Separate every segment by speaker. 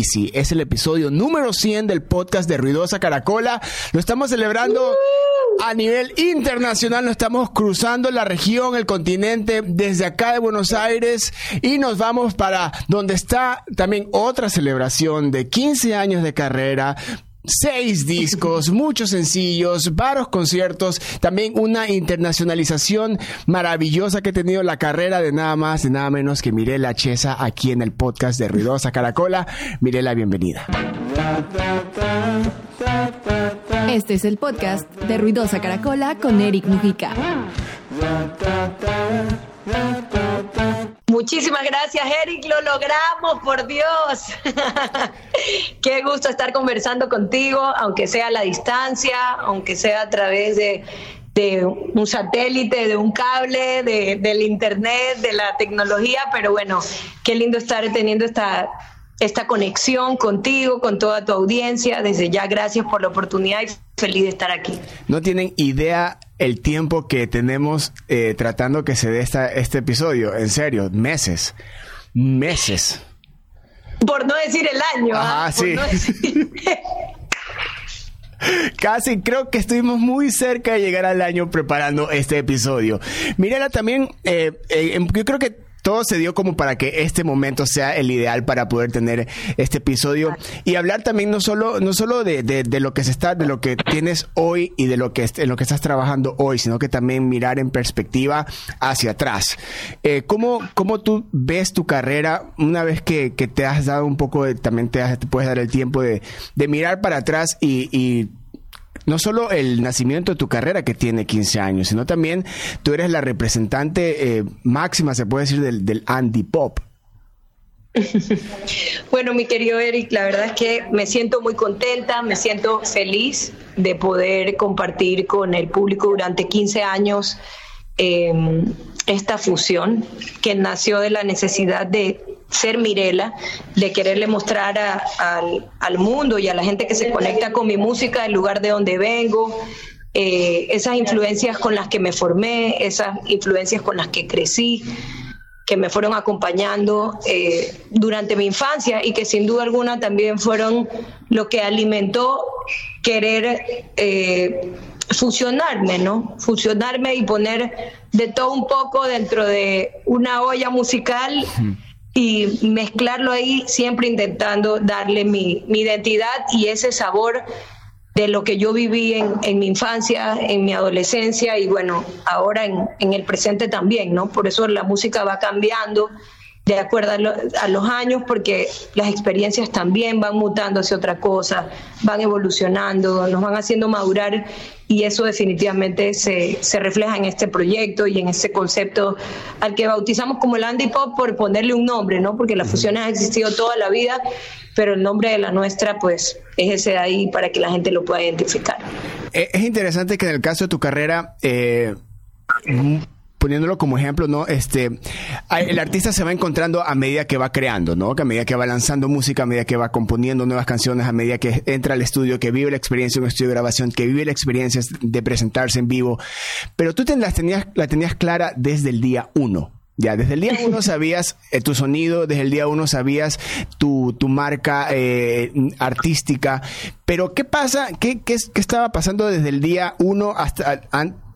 Speaker 1: Es el episodio número 100 del podcast de Ruidosa Caracola. Lo estamos celebrando a nivel internacional. Nos estamos cruzando la región, el continente, desde acá de Buenos Aires y nos vamos para donde está también otra celebración de 15 años de carrera seis discos, muchos sencillos, varios conciertos, también una internacionalización maravillosa que ha tenido la carrera de nada más y nada menos que Mirela Chesa aquí en el podcast de Ruidosa Caracola. Mirela, bienvenida.
Speaker 2: Este es el podcast de Ruidosa Caracola con Eric Mujica.
Speaker 3: Muchísimas gracias, Eric. Lo logramos, por Dios. Qué gusto estar conversando contigo, aunque sea a la distancia, aunque sea a través de, un satélite, de un cable, del internet, de la tecnología. Pero bueno, qué lindo estar teniendo esta esta conexión contigo, con toda tu audiencia. Desde ya, gracias por la oportunidad y feliz de estar aquí.
Speaker 1: No tienen idea el tiempo que tenemos eh, tratando que se dé esta, este episodio. En serio, meses. Meses.
Speaker 3: Por no decir el año.
Speaker 1: Ah, sí. Casi creo que estuvimos muy cerca de llegar al año preparando este episodio. Mírala también, eh, eh, yo creo que todo se dio como para que este momento sea el ideal para poder tener este episodio y hablar también no solo no solo de, de, lo que se está de lo que tienes hoy y de lo que en lo que estás trabajando hoy sino que también mirar en perspectiva hacia atrás. Eh, ¿cómo, ¿cómo, tú ves tu carrera una vez que, te has dado un poco de, también te, puedes dar el tiempo de, de mirar para atrás y no solo el nacimiento de tu carrera que tiene 15 años, sino también tú eres la representante eh, máxima, se puede decir, del, Andy Pop.
Speaker 3: Bueno, mi querido Eric, la verdad es que me siento muy contenta, me siento feliz de poder compartir con el público durante 15 años eh, esta fusión que nació de la necesidad de ser Mirela, de quererle mostrar al, mundo y a la gente que se conecta con mi música, el lugar de donde vengo, eh, esas influencias con las que me formé, esas influencias con las que crecí, que me fueron acompañando eh, durante mi infancia y que sin duda alguna también fueron lo que alimentó querer eh, fusionarme, ¿no? Fusionarme y poner de todo un poco dentro de una olla musical y mezclarlo ahí, siempre intentando darle mi, identidad y ese sabor de lo que yo viví en, mi infancia, en mi adolescencia y bueno, ahora en, en, el presente también, ¿no? Por eso la música va cambiando de acuerdo a, los años, porque las experiencias también van mutando hacia otra cosa, van evolucionando, nos van haciendo madurar y eso definitivamente se, se refleja en este proyecto y en ese concepto al que bautizamos como el Andy Pop por ponerle un nombre, ¿no? Porque la fusión ha existido toda la vida, pero el nombre de la nuestra, pues, es ese de ahí para que la gente lo pueda identificar.
Speaker 1: Eh, es interesante que en el caso de tu carrera, eh, poniéndolo como ejemplo, ¿no? Este, el artista se va encontrando a medida que va creando, ¿no? Que a medida que va lanzando música, a medida que va componiendo nuevas canciones, a medida que entra al estudio, que vive la experiencia de un estudio de grabación, que vive la experiencia de presentarse en vivo. Pero tú te, las tenías, la tenías clara desde el día uno. Ya, desde el día uno sabías eh, tu sonido, desde el día uno sabías tu, tu marca eh, artística, pero ¿qué pasa? ¿Qué, qué, qué estaba pasando desde el día uno hasta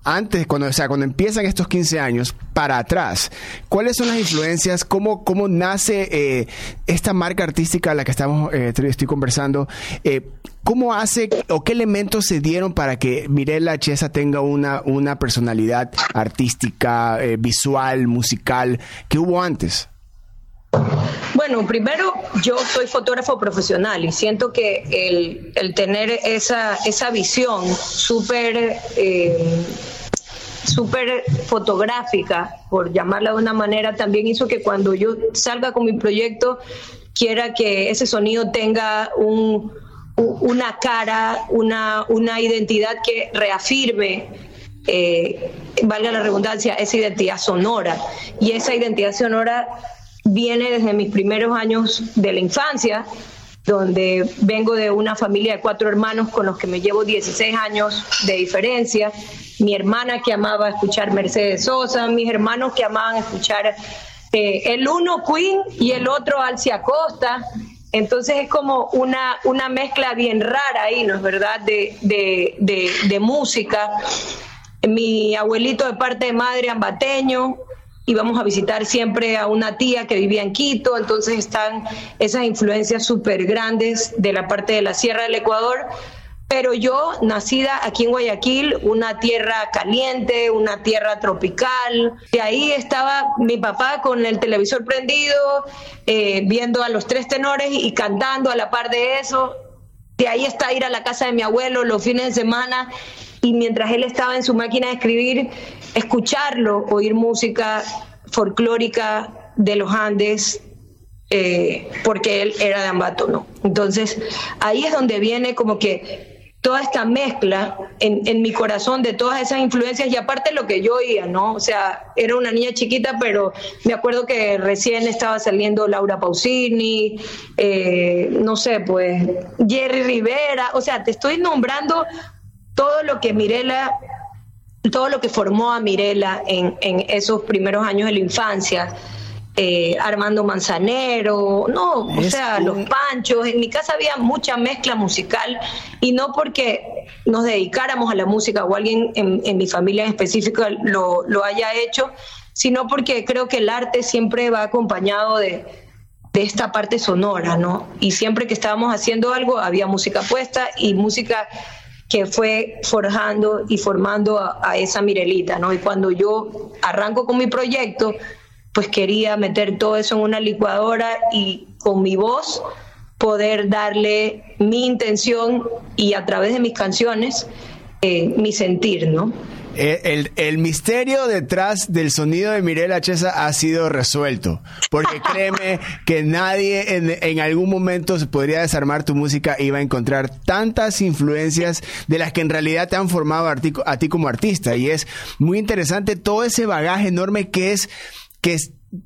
Speaker 1: antes, cuando, sea, cuando empiezan estos 15 años, para atrás, ¿cuáles son las influencias? ¿Cómo, cómo nace eh, esta marca artística a la que estamos, eh, estoy conversando? Eh, ¿Cómo hace o qué elementos se dieron para que Mirela Chesa tenga una, una personalidad artística, visual, musical, que hubo antes?
Speaker 3: Bueno, primero yo soy fotógrafo profesional y siento que el, el tener esa, esa visión súper súper fotográfica, por llamarla de una manera, también hizo que cuando yo salga con mi proyecto quiera que ese sonido tenga un, una cara, una, una identidad que reafirme eh, valga la redundancia, esa identidad sonora. Y esa identidad sonora viene desde mis primeros años de la infancia, donde vengo de una familia de cuatro hermanos con los que me llevo 16 años de diferencia, mi hermana que amaba escuchar Mercedes Sosa, mis hermanos que amaban escuchar eh, el uno Queen y el otro Alcia Costa, Entonces es como una, una mezcla bien rara ahí, ¿no es verdad?, de, de, música. Mi abuelito de parte de madre ambateño, íbamos a visitar siempre a una tía que vivía en Quito, entonces están esas influencias súper grandes de la parte de la Sierra del Ecuador, pero yo, nacida aquí en Guayaquil, una tierra caliente, una tierra tropical, de ahí estaba mi papá con el televisor prendido, eh, viendo a los tres tenores y cantando a la par de eso. De ahí está ir a la casa de mi abuelo los fines de semana y mientras él estaba en su máquina de escribir, escucharlo, oír música folclórica de los Andes, eh, porque él era de Ambato, ¿no? Entonces, ahí es donde viene como que toda esta mezcla en, mi corazón de todas esas influencias y aparte lo que yo oía, ¿no? O sea, era una niña chiquita, pero me acuerdo que recién estaba saliendo Laura Pausini, eh, no sé, pues Jerry Rivera, o sea, te estoy nombrando todo lo que Mirela, todo lo que formó a Mirela en, en esos primeros años de la infancia. Eh, Armando Manzanero, no, o sea, los panchos. En mi casa había mucha mezcla musical y no porque nos dedicáramos a la música o alguien en, mi familia en específico lo, lo, haya hecho, sino porque creo que el arte siempre va acompañado de, de esta parte sonora, ¿no? Y siempre que estábamos haciendo algo había música puesta y música que fue forjando y formando a, esa Mirelita, ¿no? Y cuando yo arranco con mi proyecto, pues quería meter todo eso en una licuadora y con mi voz poder darle mi intención y a través de mis canciones eh, mi sentir, ¿no?
Speaker 1: Eh, el, misterio detrás del sonido de Mirela Chesa ha sido resuelto, porque créeme que nadie en, en, algún momento se podría desarmar tu música y iba a encontrar tantas influencias de las que en realidad te han formado a ti, a ti como artista. Y es muy interesante todo ese bagaje enorme que es que,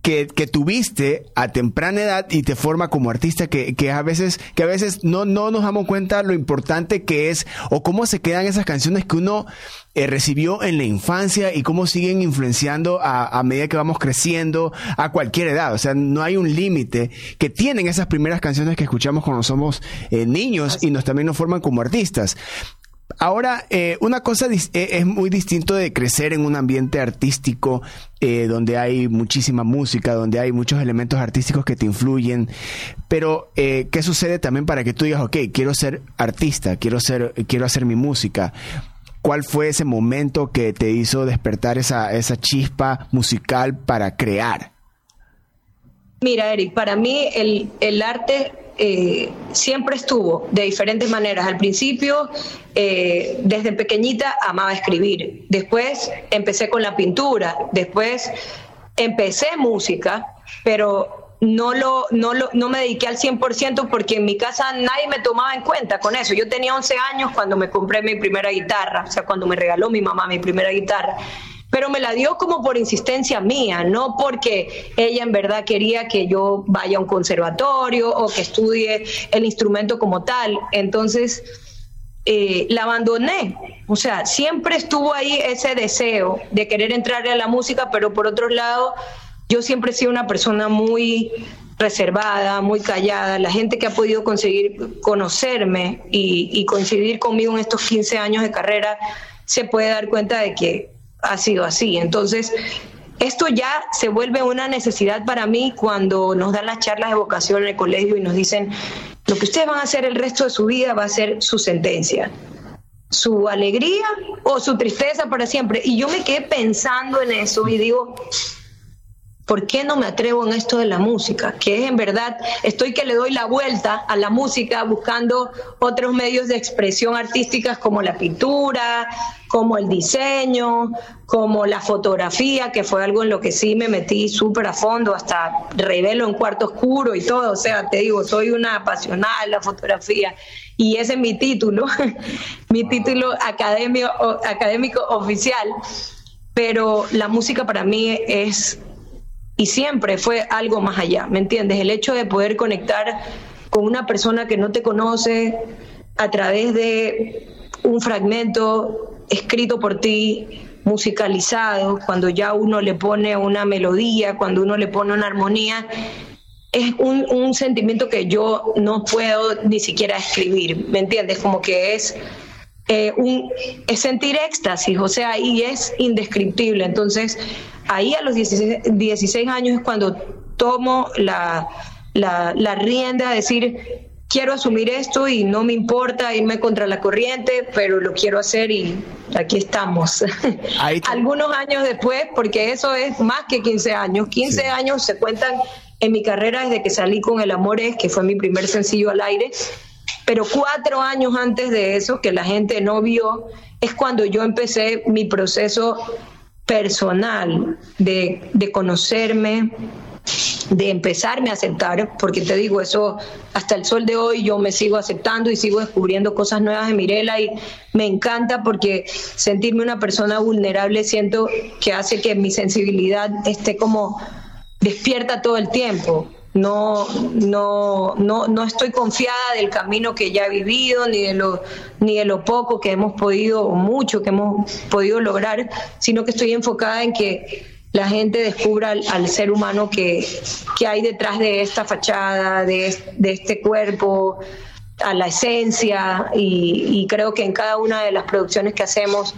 Speaker 1: que, que, tuviste a temprana edad y te forma como artista que, que, a veces, que a veces no, no nos damos cuenta lo importante que es o cómo se quedan esas canciones que uno eh, recibió en la infancia y cómo siguen influenciando a, a, medida que vamos creciendo a cualquier edad. O sea, no hay un límite que tienen esas primeras canciones que escuchamos cuando somos eh, niños y nos también nos forman como artistas. Ahora, eh, una cosa eh, es muy distinto de crecer en un ambiente artístico eh, donde hay muchísima música, donde hay muchos elementos artísticos que te influyen. Pero, ¿qué sucede también para que tú digas, ok, quiero ser artista, quiero, ser, quiero hacer mi música? ¿Cuál fue ese momento que te hizo despertar esa, esa chispa musical para crear?
Speaker 3: Mira, Eric, para mí el, el arte eh, siempre estuvo de diferentes maneras. Al principio, eh, desde pequeñita, amaba escribir. Después empecé con la pintura. Después empecé música, pero no, lo, no, lo, no me dediqué al 100% porque en mi casa nadie me tomaba en cuenta con eso. Yo tenía 11 años cuando me compré mi primera guitarra, o sea, cuando me regaló mi mamá mi primera guitarra pero me la dio como por insistencia mía, no porque ella en verdad quería que yo vaya a un conservatorio o que estudie el instrumento como tal. Entonces, eh, la abandoné. O sea, siempre estuvo ahí ese deseo de querer entrar a la música, pero por otro lado, yo siempre he sido una persona muy reservada, muy callada. La gente que ha podido conseguir conocerme y, y coincidir conmigo en estos 15 años de carrera se puede dar cuenta de que ha sido así. Entonces, esto ya se vuelve una necesidad para mí cuando nos dan las charlas de vocación en el colegio y nos dicen, lo que ustedes van a hacer el resto de su vida va a ser su sentencia, su alegría o su tristeza para siempre. Y yo me quedé pensando en eso y digo, ¿por qué no me atrevo en esto de la música? Que es en verdad, estoy que le doy la vuelta a la música buscando otros medios de expresión artísticas como la pintura, como el diseño, como la fotografía, que fue algo en lo que sí me metí súper a fondo, hasta revelo en cuarto oscuro y todo. O sea, te digo, soy una apasionada de la fotografía. Y ese es mi título, mi título académico, académico oficial. Pero la música para mí es y siempre fue algo más allá, ¿me entiendes? El hecho de poder conectar con una persona que no te conoce a través de un fragmento escrito por ti, musicalizado, cuando ya uno le pone una melodía, cuando uno le pone una armonía, es un, sentimiento que yo no puedo ni siquiera escribir, ¿me entiendes? Como que es, eh, un, es sentir éxtasis, o sea, y es indescriptible. Entonces, ahí a los 16, 16 años es cuando tomo la, la, la rienda a decir, quiero asumir esto y no me importa irme contra la corriente, pero lo quiero hacer y aquí estamos. Algunos años después, porque eso es más que 15 años, 15 años se cuentan en mi carrera desde que salí con El Amor es, que fue mi primer sencillo al aire, pero cuatro años antes de eso, que la gente no vio, es cuando yo empecé mi proceso personal de, de conocerme, de empezarme a aceptar, porque te digo, eso hasta el sol de hoy yo me sigo aceptando y sigo descubriendo cosas nuevas de Mirela y me encanta porque sentirme una persona vulnerable siento que hace que mi sensibilidad esté como despierta todo el tiempo. No, no, no, no estoy confiada del camino que ya he vivido, ni de lo, ni de lo poco que hemos podido, o mucho que hemos podido lograr, sino que estoy enfocada en que la gente descubra al, ser humano que, que, hay detrás de esta fachada, de, de este cuerpo, a la esencia, y, y creo que en cada una de las producciones que hacemos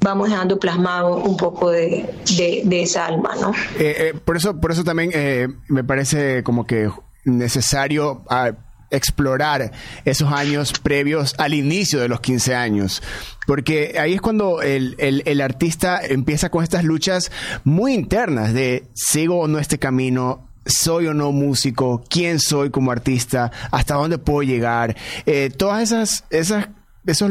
Speaker 3: vamos dejando plasmado un poco de, de, esa alma, ¿no?
Speaker 1: Eh, eh, por eso, por eso también eh, me parece como que necesario ah, explorar esos años previos al inicio de los 15 años. Porque ahí es cuando el, el, el, artista empieza con estas luchas muy internas de sigo o no este camino, soy o no músico, quién soy como artista, hasta dónde puedo llegar. todas esas, esas esos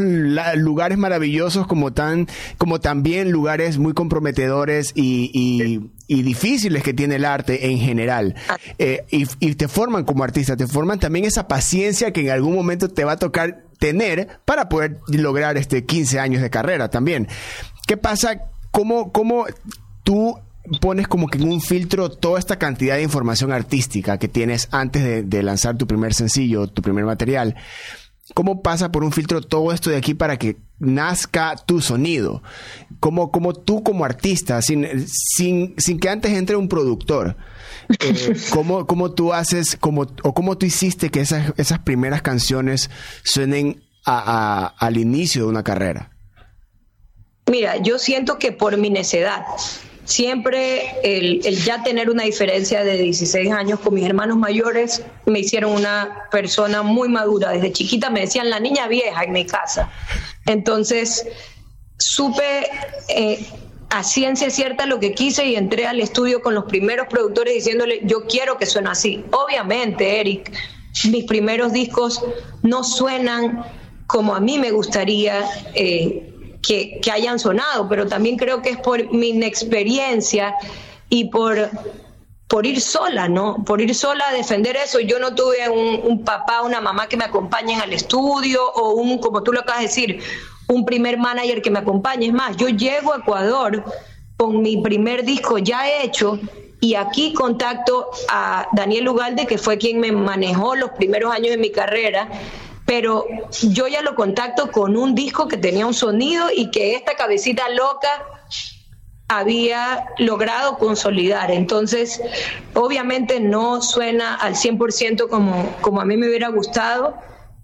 Speaker 1: lugares maravillosos como tan como también lugares muy comprometedores y, difíciles que tiene el arte en general. Eh, y, te forman como artista te forman también esa paciencia que en algún momento te va a tocar tener para poder lograr este 15 años de carrera también. Qué pasa cómo cómo tú pones como que en un filtro toda esta cantidad de información artística que tienes antes de, de lanzar tu primer sencillo tu primer material ¿Cómo pasa por un filtro todo esto de aquí para que nazca tu sonido? ¿Cómo, cómo tú como artista, sin, sin, sin que antes entre un productor, eh, ¿cómo, ¿cómo, tú haces, cómo, o cómo tú hiciste que esas, esas primeras canciones suenen a, al inicio de una carrera?
Speaker 3: Mira, yo siento que por mi necedad, siempre el, ya tener una diferencia de 16 años con mis hermanos mayores me hicieron una persona muy madura. Desde chiquita me decían la niña vieja en mi casa. Entonces, supe eh, a ciencia cierta lo que quise y entré al estudio con los primeros productores diciéndole, yo quiero que suene así. Obviamente, Eric, mis primeros discos no suenan como a mí me gustaría. Eh, que, hayan sonado, pero también creo que es por mi inexperiencia y por, por ir sola, ¿no? Por ir sola a defender eso. Yo no tuve un, papá, una mamá que me acompañen al estudio o un, como tú lo acabas de decir, un primer manager que me acompañe. Es más, yo llego a Ecuador con mi primer disco ya hecho y aquí contacto a Daniel Ugalde, que fue quien me manejó los primeros años de mi carrera pero yo ya lo contacto con un disco que tenía un sonido y que esta cabecita loca había logrado consolidar. Entonces, obviamente no suena al 100% como, como a mí me hubiera gustado,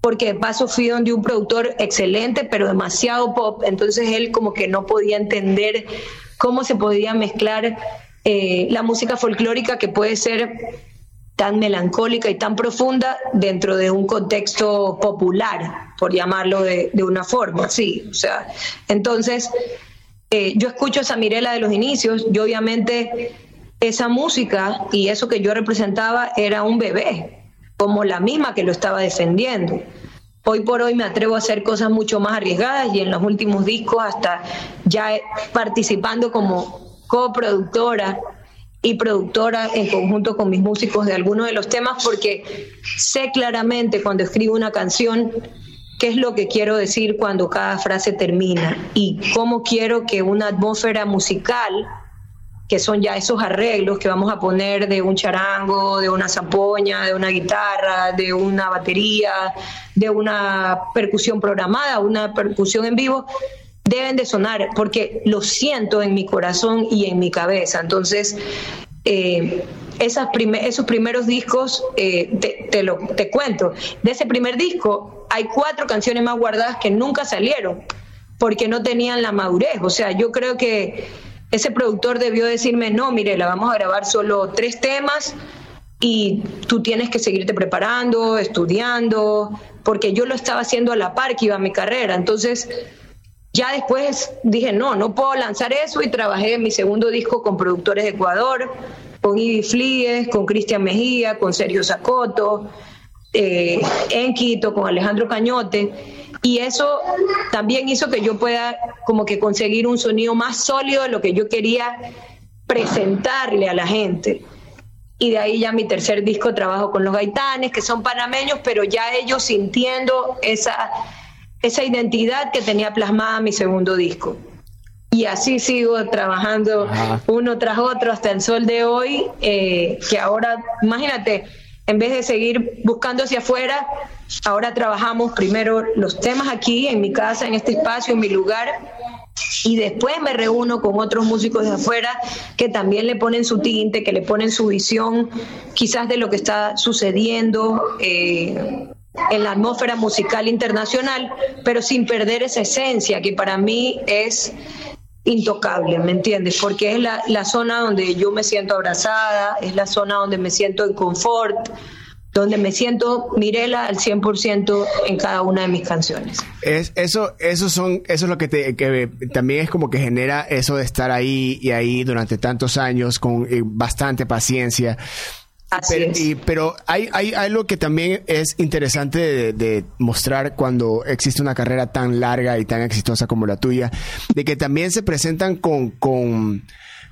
Speaker 3: porque de paso fui donde un productor excelente, pero demasiado pop, entonces él como que no podía entender cómo se podía mezclar eh, la música folclórica que puede ser tan melancólica y tan profunda dentro de un contexto popular, por llamarlo de, una forma, sí. O sea, entonces, eh, yo escucho esa Mirela de los inicios y obviamente esa música y eso que yo representaba era un bebé, como la misma que lo estaba defendiendo. Hoy por hoy me atrevo a hacer cosas mucho más arriesgadas y en los últimos discos hasta ya participando como coproductora y productora en conjunto con mis músicos de algunos de los temas porque sé claramente cuando escribo una canción qué es lo que quiero decir cuando cada frase termina y cómo quiero que una atmósfera musical que son ya esos arreglos que vamos a poner de un charango, de una zampoña, de una guitarra, de una batería, de una percusión programada, una percusión en vivo, deben de sonar porque lo siento en mi corazón y en mi cabeza. Entonces, eh, esas esos primeros discos, eh, te, lo, te cuento, de ese primer disco hay cuatro canciones más guardadas que nunca salieron porque no tenían la madurez. O sea, yo creo que ese productor debió decirme, no, mire, la vamos a grabar solo tres temas y tú tienes que seguirte preparando, estudiando, porque yo lo estaba haciendo a la par que iba mi carrera. Entonces, ya después dije, no, no puedo lanzar eso y trabajé en mi segundo disco con productores de Ecuador, con Ivy Flies, con Cristian Mejía, con Sergio Zacoto, eh, en Quito, con Alejandro Cañote. Y eso también hizo que yo pueda como que conseguir un sonido más sólido de lo que yo quería presentarle a la gente. Y de ahí ya mi tercer disco trabajo con los gaitanes, que son panameños, pero ya ellos sintiendo esa esa identidad que tenía plasmada mi segundo disco. Y así sigo trabajando uno tras otro hasta el sol de hoy, eh, que ahora, imagínate, en vez de seguir buscando hacia afuera, ahora trabajamos primero los temas aquí, en mi casa, en este espacio, en mi lugar, y después me reúno con otros músicos de afuera que también le ponen su tinte, que le ponen su visión quizás de lo que está sucediendo. Eh, en la atmósfera musical internacional, pero sin perder esa esencia que para mí es intocable, ¿me entiendes? Porque es la, zona donde yo me siento abrazada, es la zona donde me siento en confort, donde me siento Mirela al 100% en cada una de mis canciones.
Speaker 1: Es, eso, eso, son, eso es lo que, te, que también es como que genera eso de estar ahí y ahí durante tantos años con eh, bastante paciencia pero, hay, hay, algo que también es interesante de, mostrar cuando existe una carrera tan larga y tan exitosa como la tuya, de que también se presentan con, con,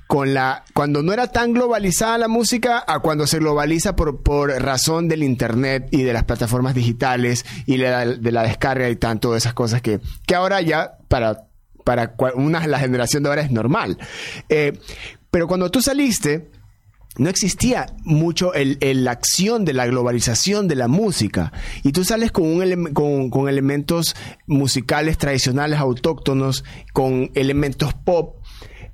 Speaker 1: con la, cuando no era tan globalizada la música a cuando se globaliza por, por razón del internet y de las plataformas digitales y de la descarga y tanto de esas cosas que, que ahora ya para, para una, la generación de ahora es normal. Eh, pero cuando tú saliste, no existía mucho el, la acción de la globalización de la música. Y tú sales con, un con, elementos musicales tradicionales autóctonos, con elementos pop.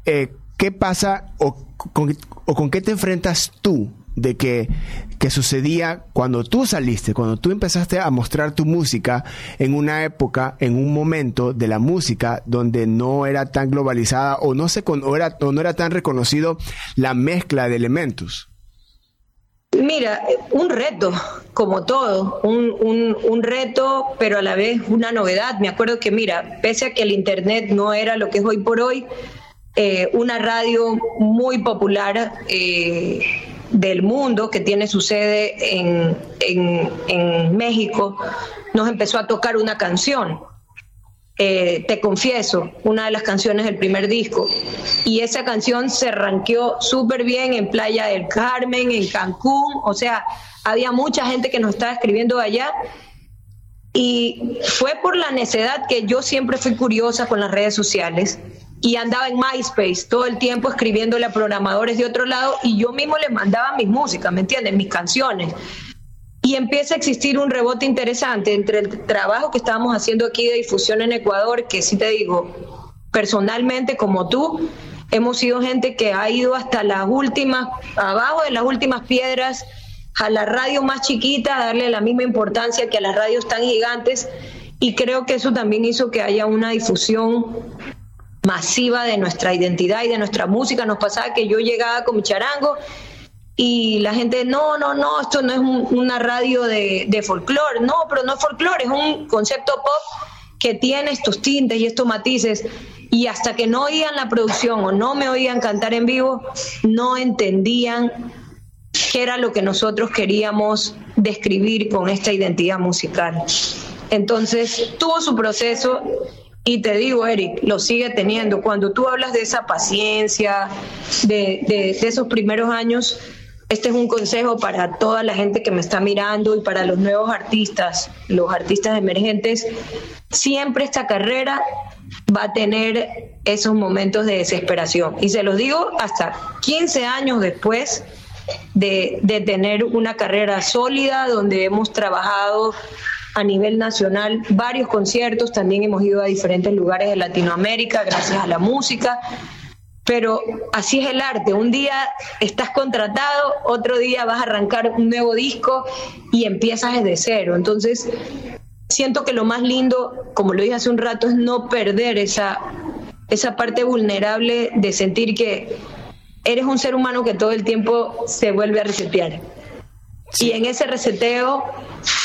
Speaker 1: Eh, ¿Qué pasa o con qué te enfrentas tú de que, que sucedía cuando tú saliste, cuando tú empezaste a mostrar tu música en una época, en un momento de la música donde no era tan globalizada o no, se, era, no era tan reconocido la mezcla de elementos?
Speaker 3: Mira, un reto, como todo, un, un, un, reto, pero a la vez una novedad. Me acuerdo que, mira, pese a que el Internet no era lo que es hoy por hoy, eh, una radio muy popular eh, del mundo que tiene su sede en, en, México, nos empezó a tocar una canción. Eh, te confieso, una de las canciones del primer disco. Y esa canción se ranqueó súper bien en Playa del Carmen, en Cancún, o sea, había mucha gente que nos estaba escribiendo allá. Y fue por la necedad que yo siempre fui curiosa con las redes sociales y andaba en MySpace todo el tiempo escribiéndole a programadores de otro lado y yo mismo les mandaba mis músicas, ¿me entiendes? Mis canciones. Y empieza a existir un rebote interesante entre el trabajo que estábamos haciendo aquí de difusión en Ecuador, que sí te digo, personalmente como tú, hemos sido gente que ha ido hasta las últimas, abajo de las últimas piedras, a la radio más chiquita, a darle la misma importancia que a las radios tan gigantes. Y creo que eso también hizo que haya una difusión masiva de nuestra identidad y de nuestra música. Nos pasaba que yo llegaba con mi charango y la gente, no, no, no, esto no es una radio de, de folclore. No, pero no es folclore, es un concepto pop que tiene estos tintes y estos matices. Y hasta que no oían la producción o no me oían cantar en vivo, no entendían qué era lo que nosotros queríamos describir con esta identidad musical. Entonces tuvo su proceso y te digo, Eric, lo sigue teniendo. Cuando tú hablas de esa paciencia, de, esos primeros años, este es un consejo para toda la gente que me está mirando y para los nuevos artistas, los artistas emergentes. Siempre esta carrera va a tener esos momentos de desesperación. Y se los digo hasta 15 años después de, de tener una carrera sólida, donde hemos trabajado a nivel nacional varios conciertos, también hemos ido a diferentes lugares de Latinoamérica gracias a la música. pero así es el arte. Un día estás contratado, otro día vas a arrancar un nuevo disco y empiezas desde cero. Entonces, siento que lo más lindo, como lo dije hace un rato, es no perder esa, esa parte vulnerable de sentir que eres un ser humano que todo el tiempo se vuelve a resetear. Y en ese reseteo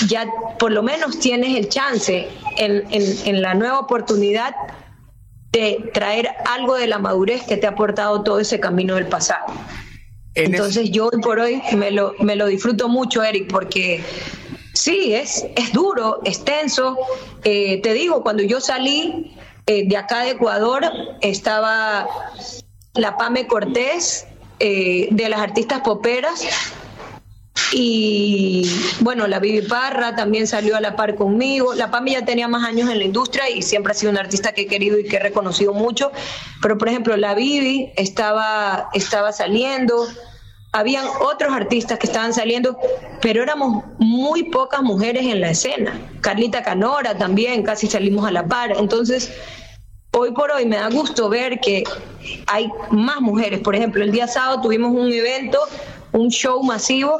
Speaker 3: ya por lo menos tienes el chance en, en la nueva oportunidad de traer algo de la madurez que te ha aportado todo ese camino del pasado. Entonces yo hoy por hoy me lo, me lo disfruto mucho, Eric, porque sí, es, es duro, es tenso. Eh, te digo, cuando yo salí eh, de acá de Ecuador, estaba la Pame Cortés, eh, de las artistas poperas, y bueno, la Vivi Parra también salió a la par conmigo. La Pami ya tenía más años en la industria y siempre ha sido una artista que he querido y que he reconocido mucho. Pero por ejemplo, la Vivi estaba, estaba saliendo. Habían otros artistas que estaban saliendo, pero éramos muy pocas mujeres en la escena. Carlita Canora también, casi salimos a la par. Entonces, hoy por hoy me da gusto ver que hay más mujeres. Por ejemplo, el día sábado tuvimos un evento, un show masivo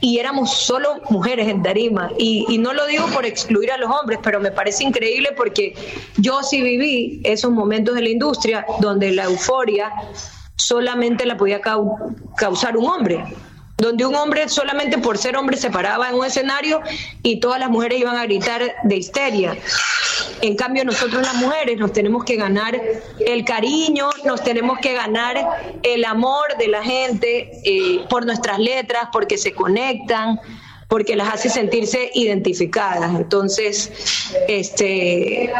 Speaker 3: y éramos solo mujeres en tarima. Y, no lo digo por excluir a los hombres, pero me parece increíble porque yo sí viví esos momentos de la industria donde la euforia solamente la podía causar un hombre donde un hombre solamente por ser hombre se paraba en un escenario y todas las mujeres iban a gritar de histeria. En cambio, nosotros las mujeres nos tenemos que ganar el cariño, nos tenemos que ganar el amor de la gente eh, por nuestras letras, porque se conectan, porque las hace sentirse identificadas. Entonces, este,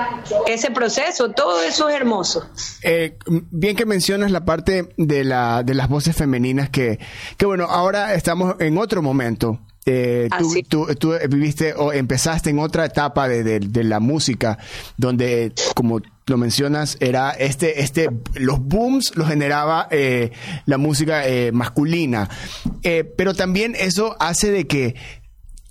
Speaker 3: ese proceso, todo eso es hermoso.
Speaker 1: Eh, bien que mencionas la parte de, la, de las voces femeninas que, que, bueno, ahora estamos en otro momento. Eh, tú, tú, viviste o empezaste en otra etapa de, de, la música donde, como lo mencionas, era este, este, los booms los generaba eh, la música masculina. pero también eso hace de que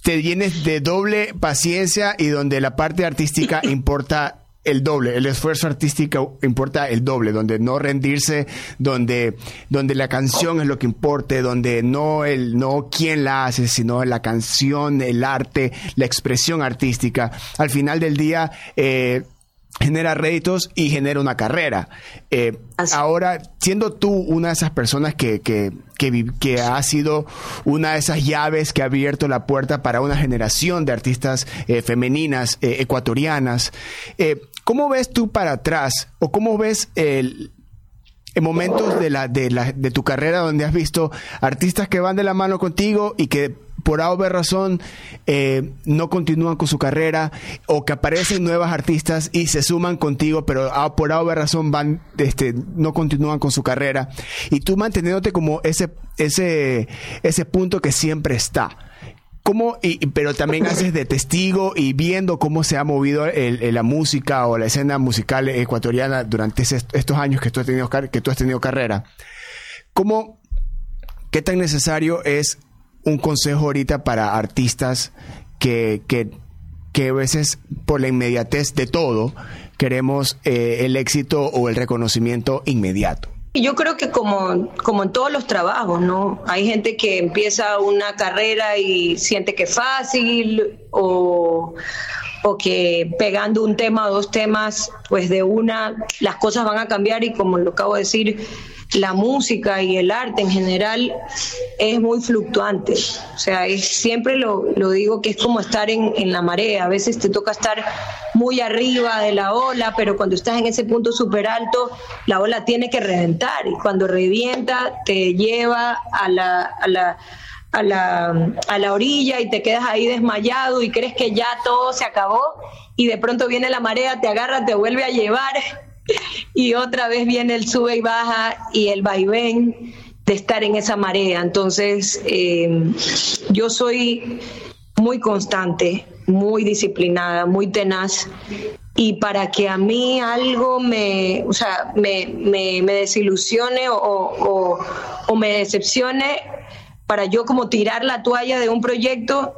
Speaker 1: te llenes de doble paciencia y donde la parte artística importa el doble, el esfuerzo artístico importa el doble, donde no rendirse, donde, donde la canción es lo que importe, donde no el, no quién la hace, sino la canción, el arte, la expresión artística. Al final del día, eh, genera réditos y genera una carrera. Eh, ahora, siendo tú una de esas personas que, que, que, ha sido una de esas llaves que ha abierto la puerta para una generación de artistas eh, femeninas eh, ecuatorianas, ¿cómo ves tú para atrás o cómo ves el, en momentos de, la, de, la, de tu carrera donde has visto artistas que van de la mano contigo y que por A razón eh, no continúan con su carrera o que aparecen nuevas artistas y se suman contigo, pero por A razón van, este, no continúan con su carrera y tú manteniéndote como ese, ese, ese punto que siempre está. ¿Cómo, y, pero también haces de testigo y viendo cómo se ha movido la música o la escena musical ecuatoriana durante estos años que tú has tenido, que tú has tenido carrera. ¿Cómo, qué tan necesario es un consejo ahorita para artistas que, que, a veces por la inmediatez de todo queremos eh, el éxito o el reconocimiento inmediato?
Speaker 3: Yo creo que como, como en todos los trabajos, ¿no? Hay gente que empieza una carrera y siente que es fácil o, o que pegando un tema o dos temas, pues de una las cosas van a cambiar y como lo acabo de decir, la música y el arte en general es muy fluctuante. O sea, es, siempre lo, digo que es como estar en, en, la marea. A veces te toca estar muy arriba de la ola, pero cuando estás en ese punto súper alto, la ola tiene que reventar. Y cuando revienta, te lleva a la, a la a la, a la orilla y te quedas ahí desmayado y crees que ya todo se acabó y de pronto viene la marea, te agarra, te vuelve a llevar y otra vez viene el sube y baja y el vaivén de estar en esa marea. Entonces, eh, yo soy muy constante, muy disciplinada, muy tenaz. Y para que a mí algo me, o sea, me, me, desilusione o, o, me decepcione, para yo como tirar la toalla de un proyecto,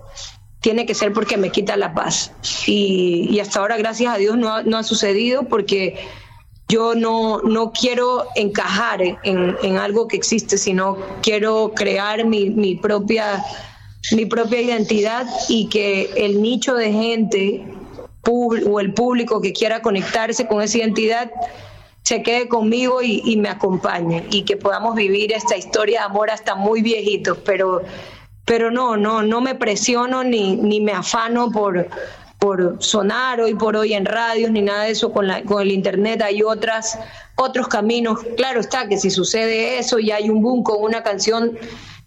Speaker 3: tiene que ser porque me quita la paz. Y, y hasta ahora, gracias a Dios, no no ha sucedido porque yo no, no quiero encajar en, algo que existe, sino quiero crear mi, mi, propia, mi propia identidad y que el nicho de gente o el público que quiera conectarse con esa identidad se quede conmigo y, me acompañe y que podamos vivir esta historia de amor hasta muy viejitos, pero, pero no, no, no me presiono ni, ni me afano por, por sonar hoy por hoy en radios ni nada de eso con, la, con el internet hay otras otros caminos. Claro está que si sucede eso y hay un boom con una canción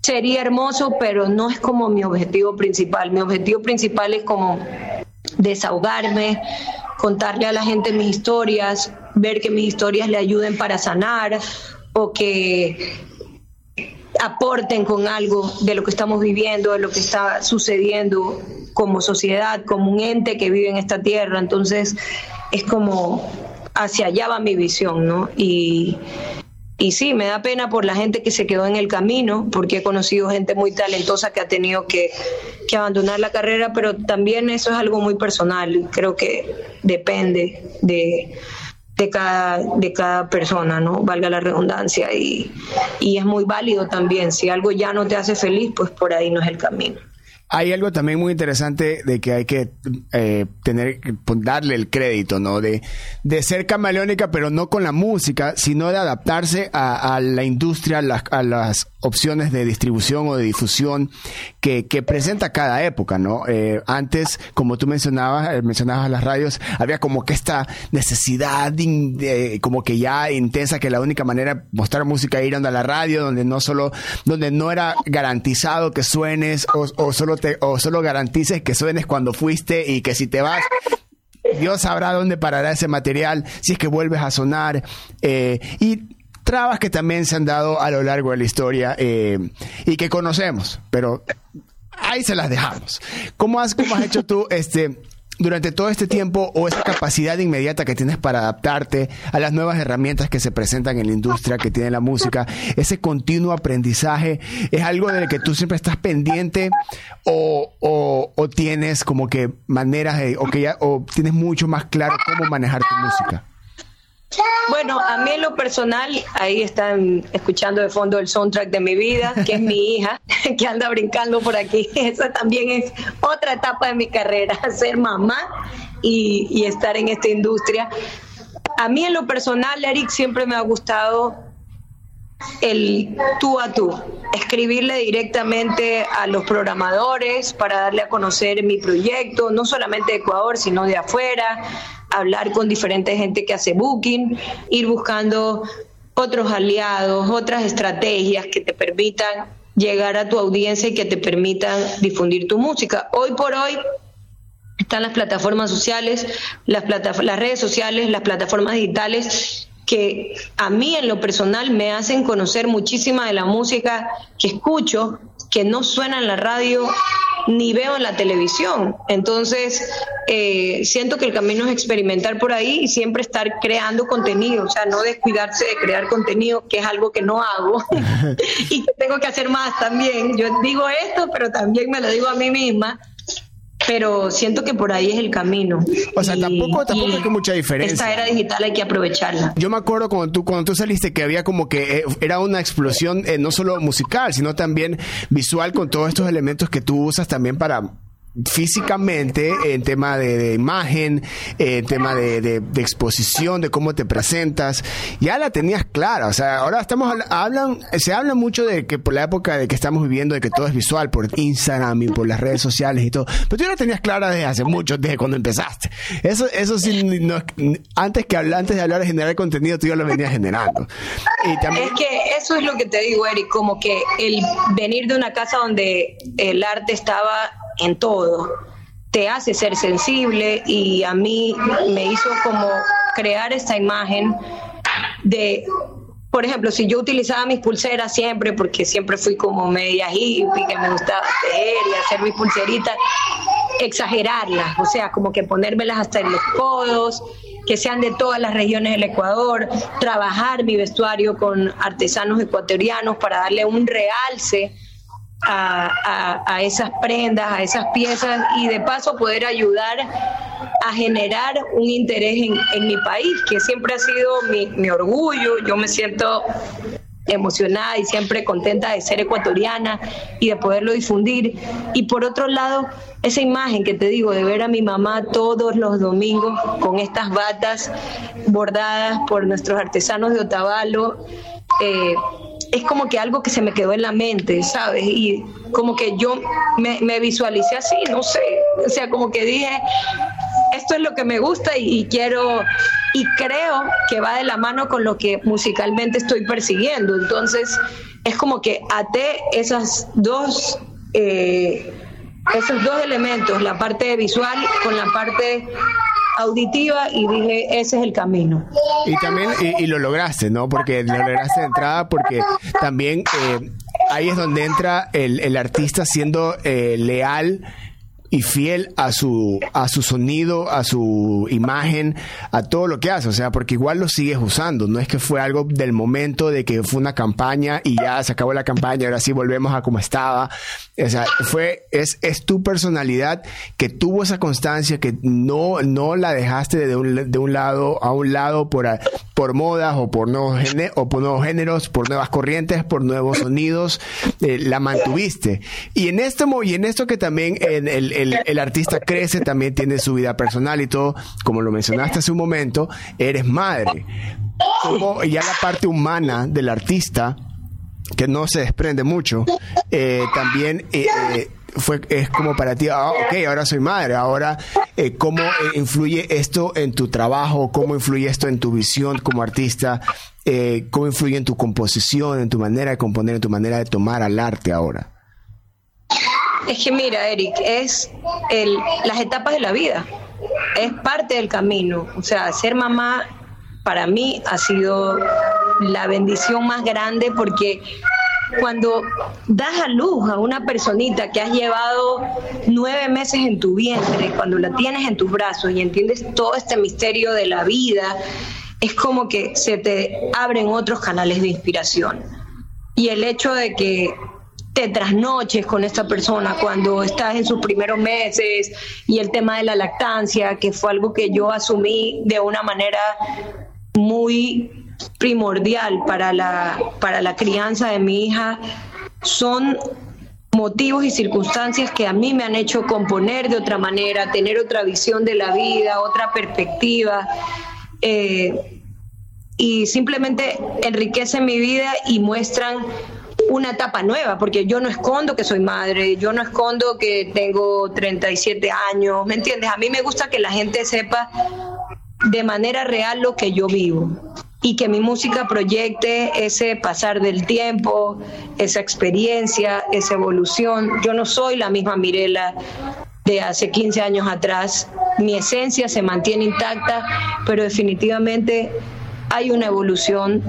Speaker 3: sería hermoso pero no es como mi objetivo principal. Mi objetivo principal es como desahogarme contarle a la gente mis historias ver que mis historias le ayuden para sanar o que aporten con algo de lo que estamos viviendo, de lo que está sucediendo como sociedad, como un ente que vive en esta tierra. Entonces, es como hacia allá va mi visión, ¿no? Y, sí, me da pena por la gente que se quedó en el camino, porque he conocido gente muy talentosa que ha tenido que, abandonar la carrera, pero también eso es algo muy personal. Creo que depende de cada, persona, ¿no? Valga la redundancia. Y es muy válido también. Si algo ya no te hace feliz, pues por ahí no es el camino.
Speaker 1: Hay algo también muy interesante de que hay que eh, tener, darle el crédito, ¿no? De, de ser camaleónica, pero no con la música, sino de adaptarse a, la industria, a las, opciones de distribución o de difusión que, presenta cada época, ¿no? Eh, antes, como tú mencionabas, eh, mencionabas las radios, había como que esta necesidad de, como que ya intensa que la única manera de mostrar música era ir a la radio, donde no solo, donde no era garantizado que suenes o, o solo o solo garantices que suenes cuando fuiste y que si te vas Dios sabrá dónde parará ese material, si es que vuelves a sonar. Eh, y trabas que también se han dado a lo largo de la historia eh, y que conocemos, pero ahí se las dejamos. ¿Cómo has, cómo has hecho tú este, durante todo este tiempo o esa capacidad inmediata que tienes para adaptarte a las nuevas herramientas que se presentan en la industria, que tiene la música, ese continuo aprendizaje, ¿es algo del que tú siempre estás pendiente o, o, tienes como que maneras de, o que ya, o tienes mucho más claro cómo manejar tu música?
Speaker 3: Bueno, a mí en lo personal, ahí están escuchando de fondo el soundtrack de mi vida, que es mi hija, que anda brincando por aquí. Esa también es otra etapa de mi carrera, ser mamá y, y estar en esta industria. A mí en lo personal, Eric, siempre me ha gustado el tú a tú, escribirle directamente a los programadores para darle a conocer mi proyecto, no solamente de Ecuador, sino de afuera, hablar con diferente gente que hace booking, ir buscando otros aliados, otras estrategias que te permitan llegar a tu audiencia y que te permitan difundir tu música. Hoy por hoy están las plataformas sociales, las, las redes sociales, las plataformas digitales que a mí en lo personal me hacen conocer muchísima de la música que escucho, que no suena en la radio ni veo en la televisión. Entonces, eh, siento que el camino es experimentar por ahí y siempre estar creando contenido, o sea, no descuidarse de crear contenido, que es algo que no hago y que tengo que hacer más también. Yo digo esto, pero también me lo digo a mí misma pero siento que por ahí es el camino.
Speaker 1: O sea, tampoco, tampoco hay mucha diferencia.
Speaker 3: Esta era digital hay que aprovecharla.
Speaker 1: Yo me acuerdo cuando tú, cuando tú saliste que había como que eh, era una explosión eh, no solo musical, sino también visual con todos estos elementos que tú usas también para físicamente, en tema de, imagen, en tema de, exposición, de cómo te presentas, ya la tenías clara. O sea, ahora estamos hablan, se habla mucho de que por la época de que estamos viviendo, de que todo es visual, por Instagram y por las redes sociales y todo. Pero tú ya la tenías clara desde hace mucho, desde cuando empezaste. Eso, eso sí, antes que antes de hablar de generar contenido, tú ya lo venías generando.
Speaker 3: Es que eso es lo que te digo, Eric, como que el venir de una casa donde el arte estaba en todo, te hace ser sensible y a mí me hizo como crear esta imagen de, por ejemplo, si yo utilizaba mis pulseras siempre, porque siempre fui como media hippie, que me gustaba tejer y hacer mis pulseritas, exagerarlas, o sea, como que ponérmelas hasta en los codos, que sean de todas las regiones del Ecuador, trabajar mi vestuario con artesanos ecuatorianos para darle un realce a, esas prendas, a esas piezas y de paso poder ayudar a generar un interés en, mi país, que siempre ha sido mi, mi orgullo. Yo me siento emocionada y siempre contenta de ser ecuatoriana y de poderlo difundir. Y por otro lado, esa imagen que te digo de ver a mi mamá todos los domingos con estas batas bordadas por nuestros artesanos de Otavalo, eh, es como que algo que se me quedó en la mente, ¿sabes? Y como que yo me, visualicé así, no sé, o sea, como que dije, esto es lo que me gusta y, quiero y creo que va de la mano con lo que musicalmente estoy persiguiendo. Entonces, es como que até esas dos, eh, esos dos elementos, la parte visual con la parte auditiva y dije, ese es el camino.
Speaker 1: Y también, y, lo lograste, ¿no? Porque lo lograste de entrada porque también eh, ahí es donde entra el, el artista siendo eh, leal y fiel a su, a su sonido, a su imagen, a todo lo que hace. O sea, porque igual lo sigues usando. No es que fue algo del momento de que fue una campaña y ya se acabó la campaña, ahora sí volvemos a como estaba. O sea, fue, es, es tu personalidad que tuvo esa constancia, que no, no la dejaste de un, de un lado a un lado por, por modas o por nuevos, o por nuevos géneros, por nuevas corrientes, por nuevos sonidos, eh, la mantuviste. Y en esto, y en esto que también en el, el, artista crece, también tiene su vida personal y todo, como lo mencionaste hace un momento, eres madre. Como ya la parte humana del artista, que no se desprende mucho, eh, también eh, eh, fue, es como para ti, ah, ok, ahora soy madre, ahora cómo influye esto en tu trabajo, cómo influye esto en tu visión como artista, cómo influye en tu composición, en tu manera de componer, en tu manera de tomar al arte ahora.
Speaker 3: Es que mira, Eric, es el, las etapas de la vida, es parte del camino. O sea, ser mamá para mí ha sido la bendición más grande porque cuando das a luz a una personita que has llevado nueve meses en tu vientre, cuando la tienes en tus brazos y entiendes todo este misterio de la vida, es como que se te abren otros canales de inspiración. Y el hecho de que te trasnoches con esta persona cuando estás en sus primeros meses y el tema de la lactancia, que fue algo que yo asumí de una manera muy primordial para la, para la crianza de mi hija, son motivos y circunstancias que a mí me han hecho componer de otra manera, tener otra visión de la vida, otra perspectiva. Eh, y simplemente enriquecen mi vida y muestran una etapa nueva, porque yo no escondo que soy madre, yo no escondo que tengo 37 años, ¿me entiendes? A mí me gusta que la gente sepa de manera real lo que yo vivo y que mi música proyecte ese pasar del tiempo, esa experiencia, esa evolución. Yo no soy la misma Mirela de hace 15 años atrás, mi esencia se mantiene intacta, pero definitivamente hay una evolución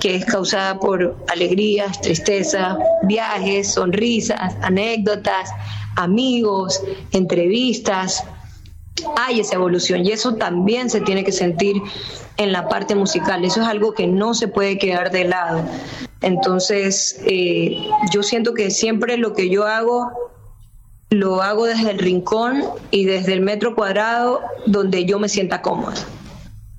Speaker 3: que es causada por alegrías, tristeza, viajes, sonrisas, anécdotas, amigos, entrevistas. Hay esa evolución y eso también se tiene que sentir en la parte musical. Eso es algo que no se puede quedar de lado. Entonces, eh, yo siento que siempre lo que yo hago lo hago desde el rincón y desde el metro cuadrado donde yo me sienta cómoda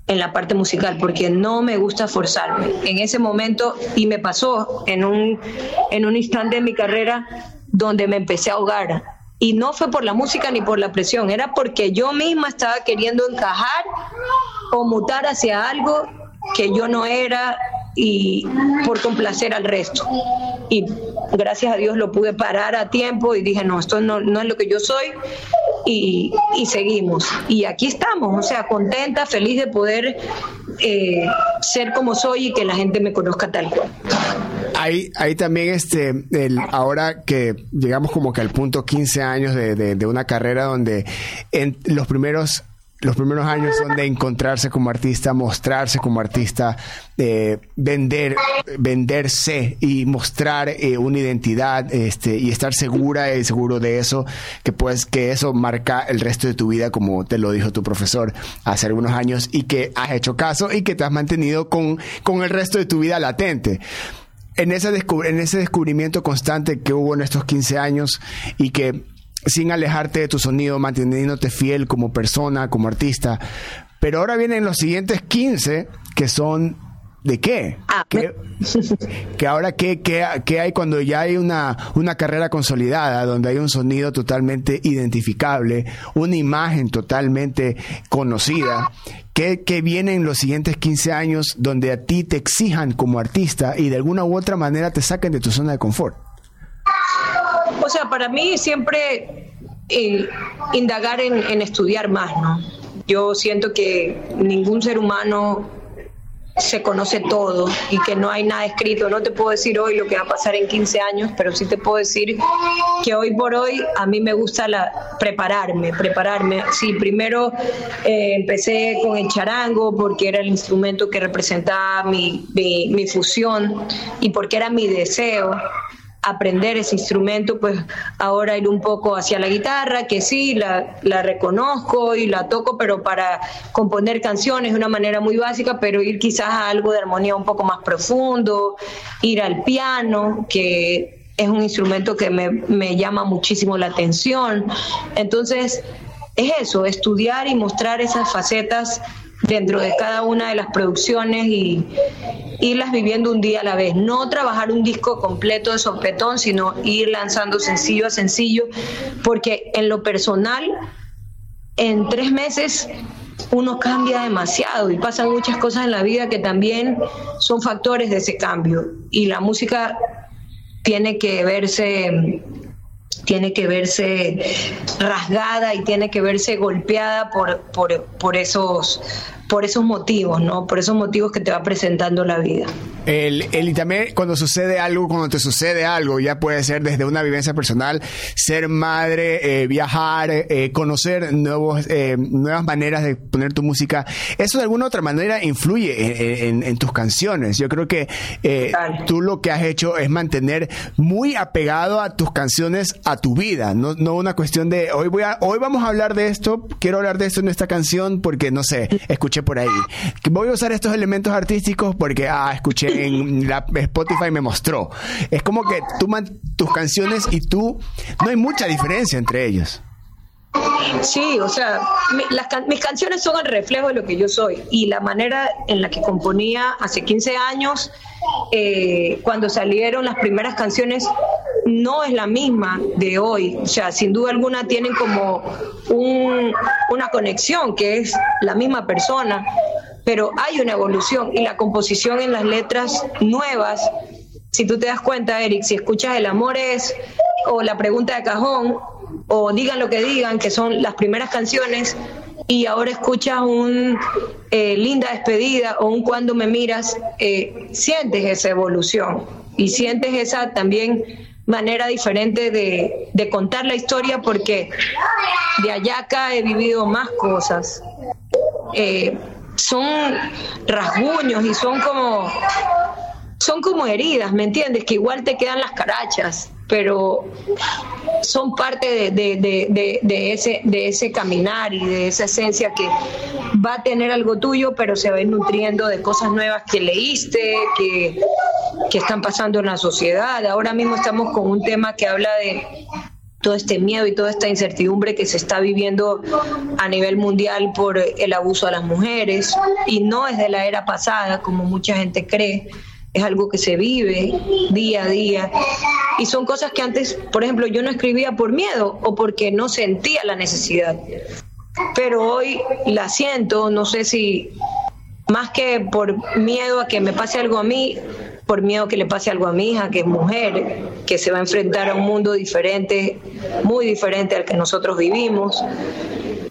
Speaker 3: en la parte musical porque no me gusta forzarme. En ese momento, y me pasó en un, en un instante de mi carrera donde me empecé a ahogar. Y no fue por la música ni por la presión, era porque yo misma estaba queriendo encajar o mutar hacia algo que yo no era y por complacer al resto. Y gracias a Dios lo pude parar a tiempo y dije, no, esto no, no es lo que yo soy y, y, seguimos. Y aquí estamos, o sea, contenta, feliz de poder eh, ser como soy y que la gente me conozca tal cual.
Speaker 1: Ahí, ahí también, este, el, ahora que llegamos como que al punto 15 años de, de, de una carrera donde en los primeros los primeros años son de encontrarse como artista, mostrarse como artista, eh, vender, venderse y mostrar eh, una identidad, este, y estar segura y seguro de eso, que pues que eso marca el resto de tu vida, como te lo dijo tu profesor hace algunos años, y que has hecho caso y que te has mantenido con, con el resto de tu vida latente. En ese, en ese descubrimiento constante que hubo en estos 15 años y que sin alejarte de tu sonido, manteniéndote fiel como persona, como artista. Pero ahora vienen los siguientes 15 que son ¿De qué? Ah, ¿Que ahora ¿qué, qué, hay cuando ya hay una, una carrera consolidada, donde hay un sonido totalmente identificable, una imagen totalmente conocida? ¿Qué, qué viene en los siguientes 15 años donde a ti te exijan como artista y de alguna u otra manera te saquen de tu zona de confort?
Speaker 3: O sea, para mí siempre eh, indagar en, en estudiar más, ¿no? Yo siento que ningún ser humano se conoce todo y que no hay nada escrito. No te puedo decir hoy lo que va a pasar en 15 años, pero sí te puedo decir que hoy por hoy a mí me gusta la, prepararme, prepararme. Sí, primero eh, empecé con el charango porque era el instrumento que representaba mi, mi, mi fusión y porque era mi deseo aprender ese instrumento, pues ahora ir un poco hacia la guitarra, que sí, la, la, reconozco y la toco, pero para componer canciones de una manera muy básica, pero ir quizás a algo de armonía un poco más profundo, ir al piano, que es un instrumento que me, me llama muchísimo la atención. Entonces, es eso, estudiar y mostrar esas facetas dentro de cada una de las producciones y irlas viviendo un día a la vez. No trabajar un disco completo de sopetón, sino ir lanzando sencillo a sencillo, porque en lo personal, en tres meses uno cambia demasiado y pasan muchas cosas en la vida que también son factores de ese cambio. Y la música tiene que verse tiene que verse rasgada y tiene que verse golpeada por, por, por esos por esos motivos, ¿no? Por esos motivos que te va presentando la vida.
Speaker 1: El, el, y también cuando sucede algo, cuando te sucede algo, ya puede ser desde una vivencia personal, ser madre, eh, viajar, eh, conocer nuevos, eh, nuevas maneras de poner tu música, eso de alguna otra manera influye en, en, tus canciones. Yo creo que tú lo que has hecho es mantener muy apegado a tus canciones, a tu vida, no, no una cuestión de hoy voy a, hoy vamos a hablar de esto, quiero hablar de esto en esta canción porque no sé, escuché por ahí. Voy a usar estos elementos artísticos porque, ah, escuché en la Spotify me mostró. Es como que tú, tus canciones y tú, no hay mucha diferencia entre ellos.
Speaker 3: Sí, o sea, mis canciones son el reflejo de lo que yo soy y la manera en la que componía hace 15 años, eh, cuando salieron las primeras canciones, no es la misma de hoy. O sea, sin duda alguna tienen como una conexión que es la misma persona, pero hay una evolución y la composición en las letras nuevas. Si tú te das cuenta, Eric, si escuchas El amor es o La pregunta de cajón o Digan lo que digan, que son las primeras canciones, y ahora escuchas un eh, Linda despedida o un Cuando me miras, eh, sientes esa evolución y sientes esa también manera diferente de, de, contar la historia porque de allá acá he vivido más cosas. Eh, son rasguños y son como son como heridas, ¿me entiendes? Que igual te quedan las carachas, pero son parte de, ese, de ese caminar y de esa esencia que va a tener algo tuyo, pero se va a ir nutriendo de cosas nuevas que leíste, que, que están pasando en la sociedad. Ahora mismo estamos con un tema que habla de todo este miedo y toda esta incertidumbre que se está viviendo a nivel mundial por el abuso a las mujeres y no es de la era pasada como mucha gente cree es algo que se vive día a día. Y son cosas que antes, por ejemplo, yo no escribía por miedo o porque no sentía la necesidad. Pero hoy la siento, no sé si más que por miedo a que me pase algo a mí, por miedo a que le pase algo a mi hija, que es mujer, que se va a enfrentar a un mundo diferente, muy diferente al que nosotros vivimos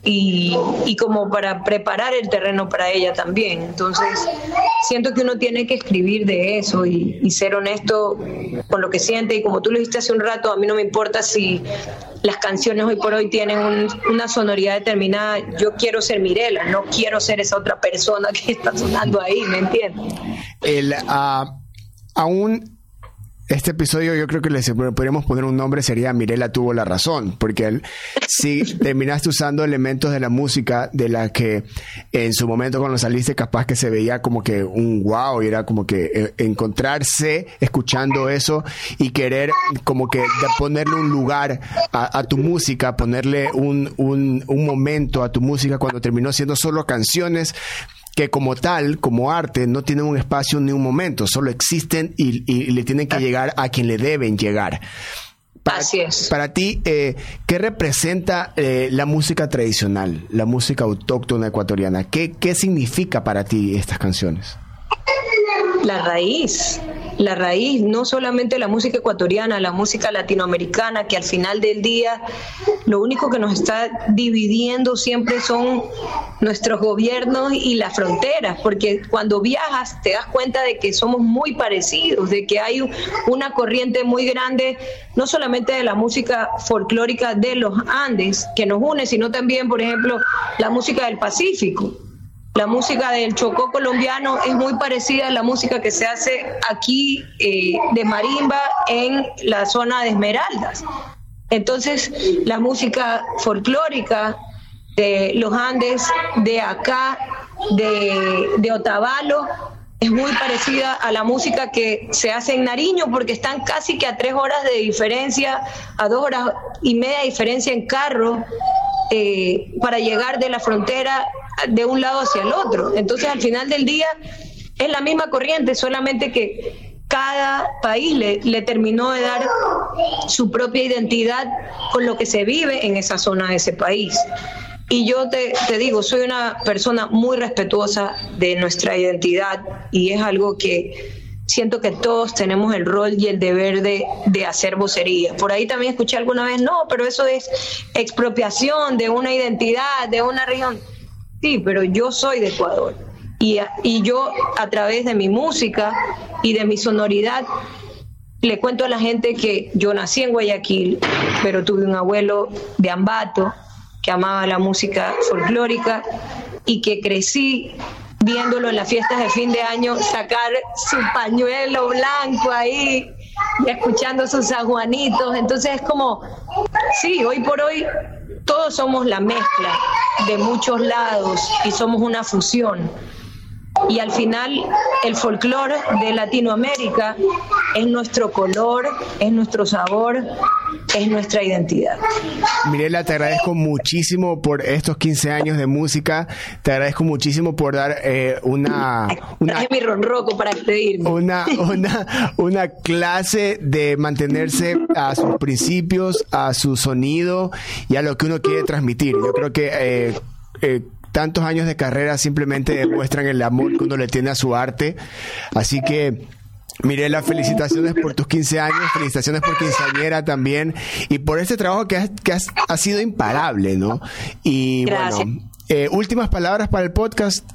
Speaker 3: y, y como para preparar el terreno para ella también. Entonces, siento que uno tiene que escribir de eso y, ser honesto con lo que siente. Y como tú lo dijiste hace un rato, a mí no me importa si las canciones hoy por hoy tienen una sonoridad determinada. Yo quiero ser Mirela, no quiero ser esa otra persona que está sonando ahí, ¿me entiendes?
Speaker 1: El, uh, aún este episodio yo creo que le podríamos poner un nombre, sería Mirela tuvo la razón, porque él, si terminaste usando elementos de la música de la que en su momento cuando saliste capaz que se veía como que un wow, y era como que eh, encontrarse escuchando eso y querer como que ponerle un lugar a, tu música, ponerle un, un, un momento a tu música cuando terminó siendo solo canciones que como tal, como arte, no tienen un espacio ni un momento, solo existen y, le tienen que llegar a quien le deben llegar.
Speaker 3: Para, Así es.
Speaker 1: Para ti, eh, ¿qué representa eh, la música tradicional, la música autóctona ecuatoriana? ¿Qué, ¿Qué significa para ti estas canciones?
Speaker 3: La raíz, la raíz, no solamente la música ecuatoriana, la música latinoamericana, que al final del día lo único que nos está dividiendo siempre son nuestros gobiernos y las fronteras, porque cuando viajas te das cuenta de que somos muy parecidos, de que hay una corriente muy grande, no solamente de la música folclórica de los Andes, que nos une, sino también, por ejemplo, la música del Pacífico. La música del Chocó colombiano es muy parecida a la música que se hace aquí eh, de marimba en la zona de Esmeraldas. Entonces, la música folclórica de los Andes, de acá, de, Otavalo, es muy parecida a la música que se hace en Nariño, porque están casi que a tres horas de diferencia, a dos horas y media de diferencia en carro, eh, para llegar de la frontera de un lado hacia el otro. Entonces, al final del día, es la misma corriente, solamente que cada país le, le, terminó de dar su propia identidad con lo que se vive en esa zona de ese país. Y yo te, te, digo, soy una persona muy respetuosa de nuestra identidad y es algo que siento que todos tenemos el rol y el deber de, de hacer vocería. Por ahí también escuché alguna vez, no, pero eso es expropiación de una identidad, de una región. Sí, pero yo soy de Ecuador. Y, y yo a través de mi música y de mi sonoridad le cuento a la gente que yo nací en Guayaquil, pero tuve un abuelo de Ambato que amaba la música folclórica y que crecí viéndolo en las fiestas de fin de año sacar su pañuelo blanco ahí y escuchando sus sanjuanitos. Entonces es como, sí, hoy por hoy todos somos la mezcla de muchos lados y somos una fusión. Y al final el folclore de Latinoamérica es nuestro color, es nuestro sabor, es nuestra identidad.
Speaker 1: Mirela, te agradezco muchísimo por estos 15 años de música, te agradezco muchísimo por dar eh, una...
Speaker 3: una mi ronroco para despedirme.
Speaker 1: Una, una, una clase de mantenerse a sus principios, a su sonido y a lo que uno quiere transmitir. Yo creo que... Eh, eh, tantos años de carrera simplemente demuestran el amor que uno le tiene a su arte. Así que Mirela, felicitaciones por tus 15 años, felicitaciones por quinceañera también y por este trabajo que, has, que has, ha sido imparable, ¿no? Y bueno, eh, últimas palabras para el podcast.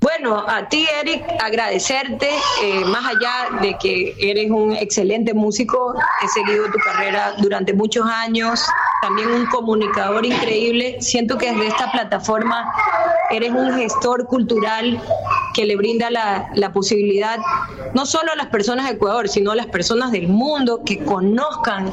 Speaker 3: Bueno, a ti, Eric, agradecerte, eh, más allá de que eres un excelente músico, he seguido tu carrera durante muchos años, también un comunicador increíble. Siento que desde esta plataforma eres un gestor cultural que le brinda la, la posibilidad, no solo a las personas de Ecuador, sino a las personas del mundo que conozcan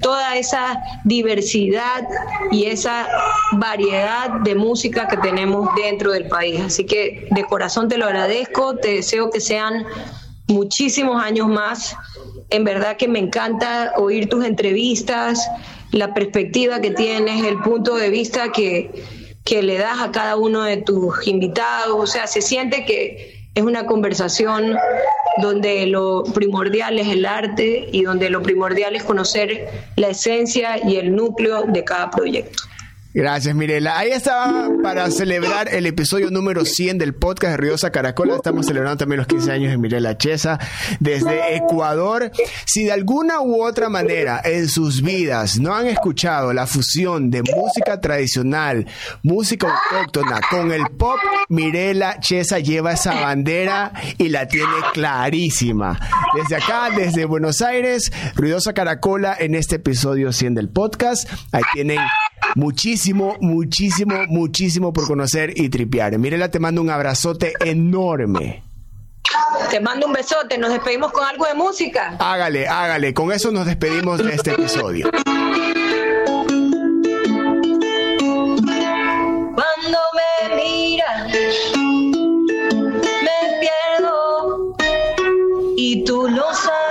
Speaker 3: toda esa diversidad y esa variedad de música que tenemos dentro del país. Así que de corazón te lo agradezco, te deseo que sean muchísimos años más. En verdad que me encanta oír tus entrevistas, la perspectiva que tienes, el punto de vista que, que le das a cada uno de tus invitados. O sea, se siente que es una conversación donde lo primordial es el arte y donde lo primordial es conocer la esencia y el núcleo de cada proyecto.
Speaker 1: Gracias, Mirela. Ahí estaba para celebrar el episodio número 100 del podcast de Ruidosa Caracola. Estamos celebrando también los 15 años de Mirela Chesa desde Ecuador. Si de alguna u otra manera en sus vidas no han escuchado la fusión de música tradicional, música autóctona con el pop, Mirela Chesa lleva esa bandera y la tiene clarísima. Desde acá, desde Buenos Aires, Ruidosa Caracola en este episodio 100 del podcast. Ahí tienen muchísimo, muchísimo, muchísimo por conocer y tripear. Mirela, te mando un abrazote enorme.
Speaker 3: Te mando un besote, nos despedimos con algo de música.
Speaker 1: Hágale, hágale, con eso nos despedimos de este episodio.
Speaker 3: Cuando me miras, me pierdo y tú lo sabes.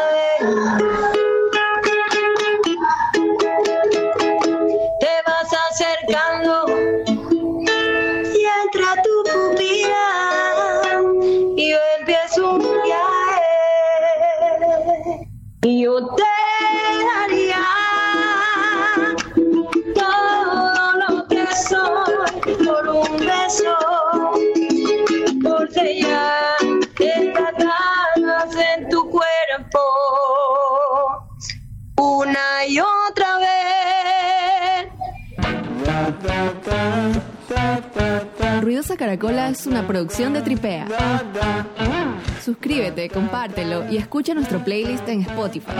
Speaker 3: Yo te daría todo lo que soy por un beso, por sellar estas ganas en tu cuerpo una y otra vez.
Speaker 2: Ruidosa Caracola es una producción de Tripea. Suscríbete, compártelo y escucha nuestro playlist en Spotify.